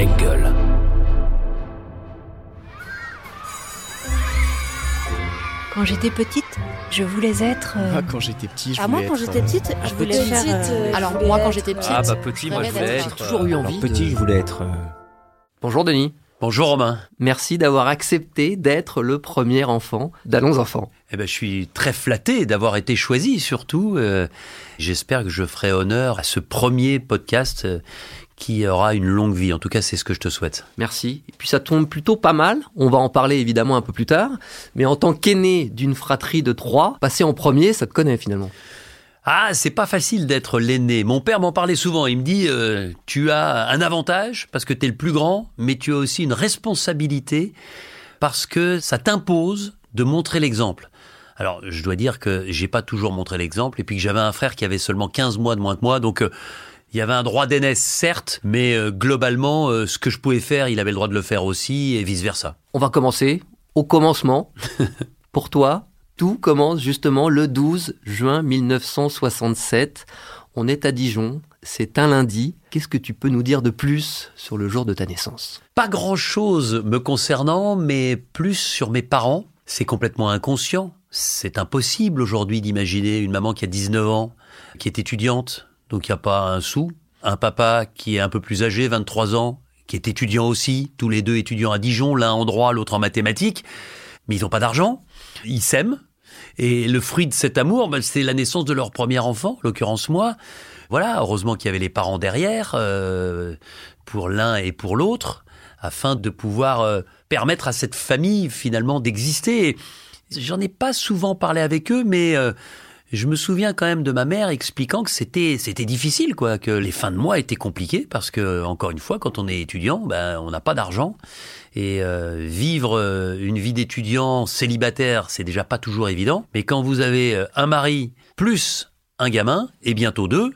Engel. Quand j'étais petite, je voulais être. euh, Ah, quand j'étais petit, je Ah, voulais moi, quand être, j'étais euh, petite, je voulais petite, faire. euh, alors, je voulais moi, quand être, j'étais euh, petite, Ah bah petit, moi je voulais être. J'ai toujours eu euh, envie. alors, petit, de- je voulais être. euh, Bonjour Denis. Bonjour Romain. Merci d'avoir accepté d'être le premier enfant d'Allons Enfants. Eh ben, je suis très flatté d'avoir été choisi, surtout. euh, J'espère que je ferai honneur à ce premier podcast euh, qui aura une longue vie. En tout cas, c'est ce que je te souhaite. Merci. Et puis ça tombe plutôt pas mal. On va en parler évidemment un peu plus tard. Mais en tant qu'aîné d'une fratrie de trois, passer en premier, ça te connaît finalement. Ah, c'est pas facile d'être l'aîné. Mon père m'en parlait souvent. Il me dit, euh, tu as un avantage parce que tu es le plus grand, mais tu as aussi une responsabilité parce que ça t'impose de montrer l'exemple. Alors, je dois dire que j'ai pas toujours montré l'exemple et puis que j'avais un frère qui avait seulement 15 mois de moins que moi, donc euh, il y avait un droit d'aînesse, certes, mais euh, globalement, euh, ce que je pouvais faire, il avait le droit de le faire aussi et vice versa. On va commencer au commencement. Pour toi, tout commence justement le 12 juin 1967. On est à Dijon. C'est un lundi. Qu'est-ce que tu peux nous dire de plus sur le jour de ta naissance? Pas grand-chose me concernant, mais plus sur mes parents. C'est complètement inconscient. C'est impossible aujourd'hui d'imaginer une maman qui a 19 ans, qui est étudiante, donc il n'y a pas un sou. Un papa qui est un peu plus âgé, 23 ans, qui est étudiant aussi, tous les deux étudiants à Dijon, l'un en droit, l'autre en mathématiques. Mais ils n'ont pas d'argent, ils s'aiment. Et le fruit de cet amour, ben, c'est la naissance de leur premier enfant, en l'occurrence moi. Voilà, heureusement qu'il y avait les parents derrière, euh, pour l'un et pour l'autre, afin de pouvoir euh, permettre à cette famille finalement d'exister. J'en ai pas souvent parlé avec eux, mais euh, je me souviens quand même de ma mère expliquant que c'était c'était difficile, quoi, que les fins de mois étaient compliquées parce que encore une fois, quand on est étudiant, ben on n'a pas d'argent et euh, vivre euh, une vie d'étudiant célibataire, c'est déjà pas toujours évident. Mais quand vous avez euh, un mari plus un gamin et bientôt deux,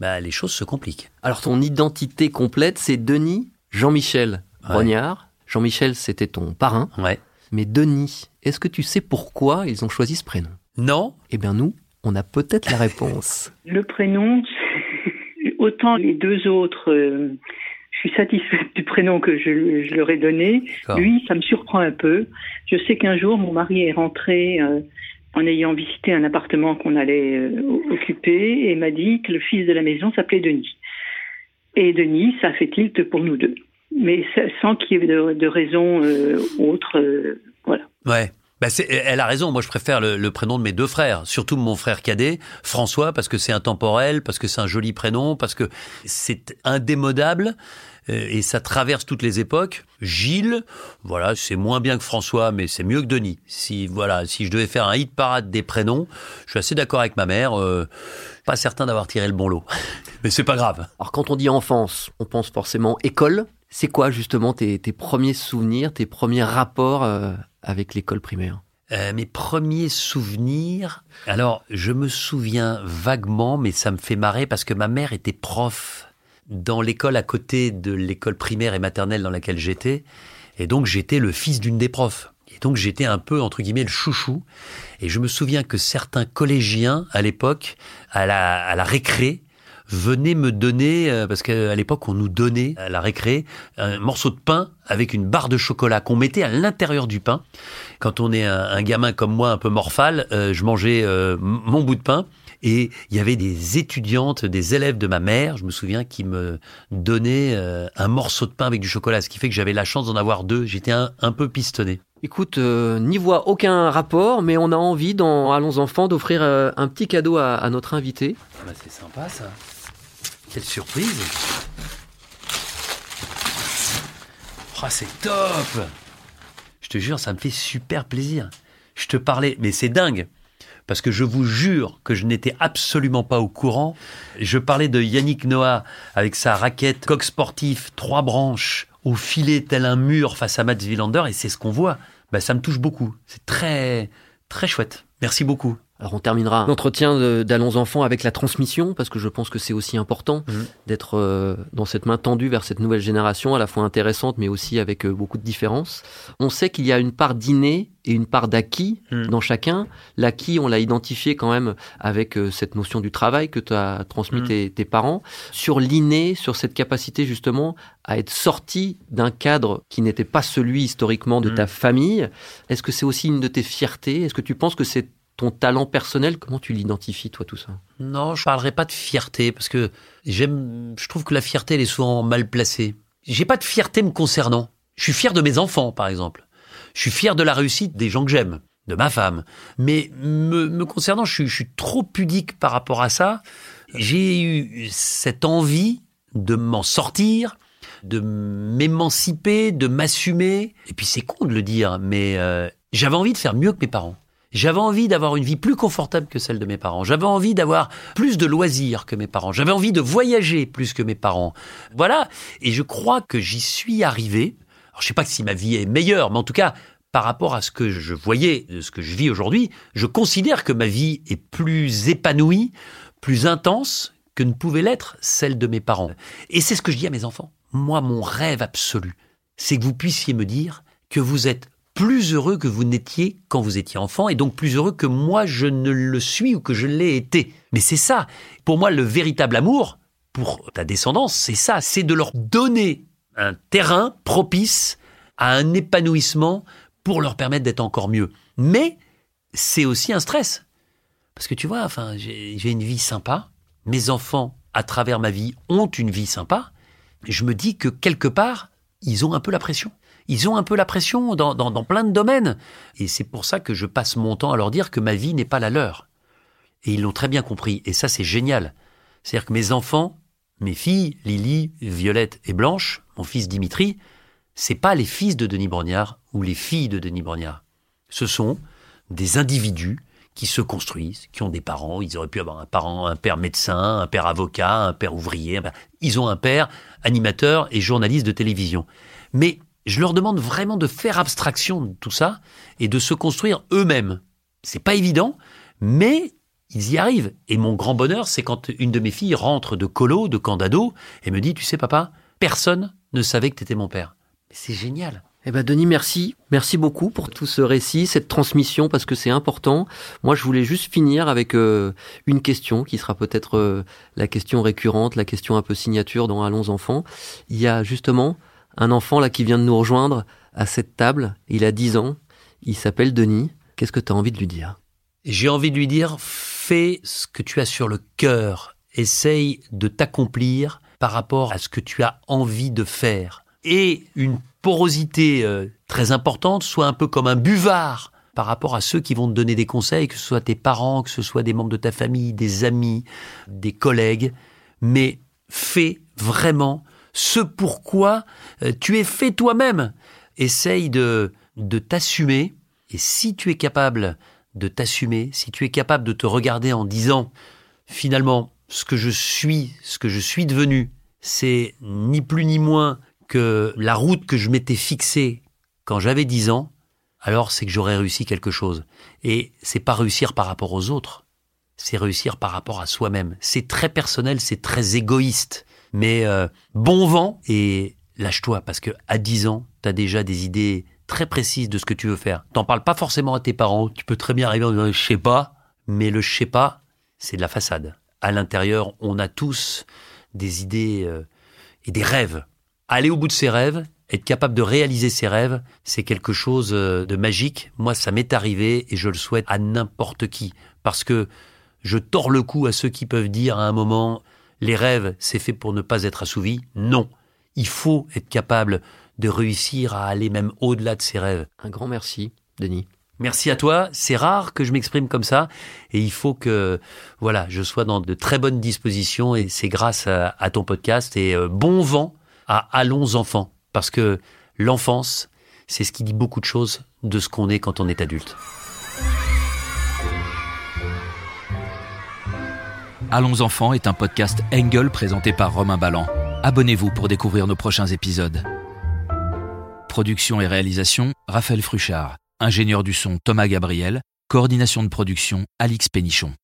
ben, les choses se compliquent. Alors ton identité complète, c'est Denis Jean-Michel Ouais. Rognard. Jean-Michel, c'était ton parrain. Ouais. Mais Denis, est-ce que tu sais pourquoi ils ont choisi ce prénom? Non, Eh bien nous, on a peut-être la réponse. Le prénom, autant les deux autres, euh, je suis satisfaite du prénom que je, je leur ai donné. Lui, ça me surprend un peu. Je sais qu'un jour, mon mari est rentré euh, en ayant visité un appartement qu'on allait euh, occuper et m'a dit que le fils de la maison s'appelait Denis. Et Denis, ça fait tilt pour nous deux. Mais ça- sans qu'il y ait de, de raison autre. voilà. Ouais. C'est, elle a raison. Moi, je préfère le, le prénom de mes deux frères, surtout mon frère cadet, François, parce que c'est intemporel, parce que c'est un joli prénom, parce que c'est indémodable euh, et ça traverse toutes les époques. Gilles, voilà, c'est moins bien que François, mais c'est mieux que Denis. Si voilà, si je devais faire un hit parade des prénoms, je suis assez d'accord avec ma mère. euh, pas certain d'avoir tiré le bon lot, mais c'est pas grave. Alors quand on dit enfance, on pense forcément école. C'est quoi justement tes, tes premiers souvenirs, tes premiers rapports euh, avec l'école primaire Euh, mes premiers souvenirs. Alors, je me souviens vaguement, mais ça me fait marrer parce que ma mère était prof dans l'école à côté de l'école primaire et maternelle dans laquelle j'étais. Et donc, j'étais le fils d'une des profs. Et donc, j'étais un peu, entre guillemets, le chouchou. Et je me souviens que certains collégiens, à l'époque, à la, à la récré, venaient me donner, euh, parce qu'à l'époque, on nous donnait, à la récré, un morceau de pain avec une barre de chocolat qu'on mettait à l'intérieur du pain. Quand on est un, un gamin comme moi, un peu morphale, euh, je mangeais euh, mon bout de pain. Et il y avait des étudiantes, des élèves de ma mère, je me souviens, qui me donnaient euh, un morceau de pain avec du chocolat, ce qui fait que j'avais la chance d'en avoir deux. J'étais un, un peu pistonné. Écoute, n'y voit aucun rapport, mais on a envie dans Allons Enfants d'offrir un petit cadeau à, à notre invité. Bah, c'est sympa ça. Quelle surprise. Oh, c'est top. Je te jure, ça me fait super plaisir. Je te parlais, mais c'est dingue. Parce que je vous jure que je n'étais absolument pas au courant. Je parlais de Yannick Noah avec sa raquette coq sportif, trois branches, au filet tel un mur face à Mats Wilander, et c'est ce qu'on voit. Bah, ça me touche beaucoup. C'est très, très chouette. Merci beaucoup. Alors on terminera l'entretien d'Allons Enfants avec la transmission, parce que je pense que c'est aussi important Mhm. d'être euh, dans cette main tendue vers cette nouvelle génération, à la fois intéressante, mais aussi avec euh, beaucoup de différences. On sait qu'il y a une part d'inné et une part d'acquis Mhm. dans chacun. L'acquis, on l'a identifié quand même avec euh, cette notion du travail que tu as transmis Mhm. tes, tes parents. Sur l'inné, sur cette capacité justement à être sorti d'un cadre qui n'était pas celui historiquement de ta famille, est-ce que c'est aussi une de tes fiertés? Est-ce que tu penses que c'est ton talent personnel, comment tu l'identifies, toi, tout ça? Non, je parlerai pas de fierté parce que j'aime, je trouve que la fierté elle est souvent mal placée. J'ai pas de fierté me concernant. Je suis fier de mes enfants, par exemple. Je suis fier de la réussite des gens que j'aime, de ma femme. Mais me, me concernant, je suis, je suis trop pudique par rapport à ça. J'ai eu cette envie de m'en sortir, de m'émanciper, de m'assumer. Et puis c'est con de le dire, mais euh, j'avais envie de faire mieux que mes parents. J'avais envie d'avoir une vie plus confortable que celle de mes parents. J'avais envie d'avoir plus de loisirs que mes parents. J'avais envie de voyager plus que mes parents. Voilà. Et je crois que j'y suis arrivé. Alors, je sais pas si ma vie est meilleure, mais en tout cas, par rapport à ce que je voyais, ce que je vis aujourd'hui, je considère que ma vie est plus épanouie, plus intense que ne pouvait l'être celle de mes parents. Et c'est ce que je dis à mes enfants. Moi, mon rêve absolu, c'est que vous puissiez me dire que vous êtes plus heureux que vous n'étiez quand vous étiez enfant et donc plus heureux que moi je ne le suis ou que je l'ai été. Mais c'est ça. Pour moi, le véritable amour pour ta descendance, c'est ça. C'est de leur donner un terrain propice à un épanouissement pour leur permettre d'être encore mieux. Mais c'est aussi un stress. Parce que tu vois, enfin, j'ai une vie sympa. Mes enfants, à travers ma vie, ont une vie sympa. Je me dis que quelque part, ils ont un peu la pression. Ils ont un peu la pression dans, plein de domaines. Et c'est pour ça que je passe mon temps à leur dire que ma vie n'est pas la leur. Et ils l'ont très bien compris. Et ça, c'est génial. C'est-à-dire que mes enfants, mes filles, Lily, Violette et Blanche, mon fils Dimitri, c'est pas les fils de Denis Brognard ou les filles de Denis Brognard. Ce sont des individus qui se construisent, qui ont des parents. Ils auraient pu avoir un parent, un père médecin, un père avocat, un père ouvrier. Ils ont un père animateur et journaliste de télévision. Mais je leur demande vraiment de faire abstraction de tout ça et de se construire eux-mêmes. C'est pas évident, mais ils y arrivent. Et mon grand bonheur, c'est quand une de mes filles rentre de colo, de candado, et me dit, tu sais papa, personne ne savait que t'étais mon père. C'est génial. Eh ben Denis, merci. Merci beaucoup pour tout ce récit, cette transmission, parce que c'est important. Moi, je voulais juste finir avec euh, une question qui sera peut-être euh, la question récurrente, la question un peu signature dans Allons enfants. Il y a justement un enfant là qui vient de nous rejoindre à cette table. Il a 10 ans. Il s'appelle Denis. Qu'est-ce que tu as envie de lui dire? J'ai envie de lui dire, fais ce que tu as sur le cœur. Essaye de t'accomplir par rapport à ce que tu as envie de faire. Et une porosité euh, très importante, soit un peu comme un buvard par rapport à ceux qui vont te donner des conseils, que ce soit tes parents, que ce soit des membres de ta famille, des amis, des collègues. Mais fais vraiment ce pourquoi euh, tu es fait toi-même. Essaye de, de t'assumer. Et si tu es capable de t'assumer, si tu es capable de te regarder en disant, finalement, ce que je suis, ce que je suis devenu, c'est ni plus ni moins que la route que je m'étais fixée quand j'avais 10 ans, alors c'est que j'aurais réussi quelque chose. Et c'est pas réussir par rapport aux autres, c'est réussir par rapport à soi-même. C'est très personnel, c'est très égoïste. Mais euh, bon vent et lâche-toi, parce que à 10 ans, tu as déjà des idées très précises de ce que tu veux faire. T'en parles pas forcément à tes parents, tu peux très bien arriver en disant je sais pas, mais le je sais pas, c'est de la façade. À l'intérieur, on a tous des idées euh, et des rêves. Aller au bout de ses rêves, être capable de réaliser ses rêves, c'est quelque chose euh, de magique. Moi, ça m'est arrivé et je le souhaite à n'importe qui. Parce que je tords le cou à ceux qui peuvent dire à un moment, les rêves, c'est fait pour ne pas être assouvi. Non. Il faut être capable de réussir à aller même au-delà de ses rêves. Un grand merci, Denis. Merci à toi. C'est rare que je m'exprime comme ça et il faut que voilà, je sois dans de très bonnes dispositions et c'est grâce à, à ton podcast et euh, bon vent à Allons enfants parce que l'enfance, c'est ce qui dit beaucoup de choses de ce qu'on est quand on est adulte. Allons enfants est un podcast Engel présenté par Romain Ballan. Abonnez-vous pour découvrir nos prochains épisodes. Production et réalisation, Raphaël Fruchard. Ingénieur du son, Thomas Gabriel. Coordination de production, Alix Pénichon.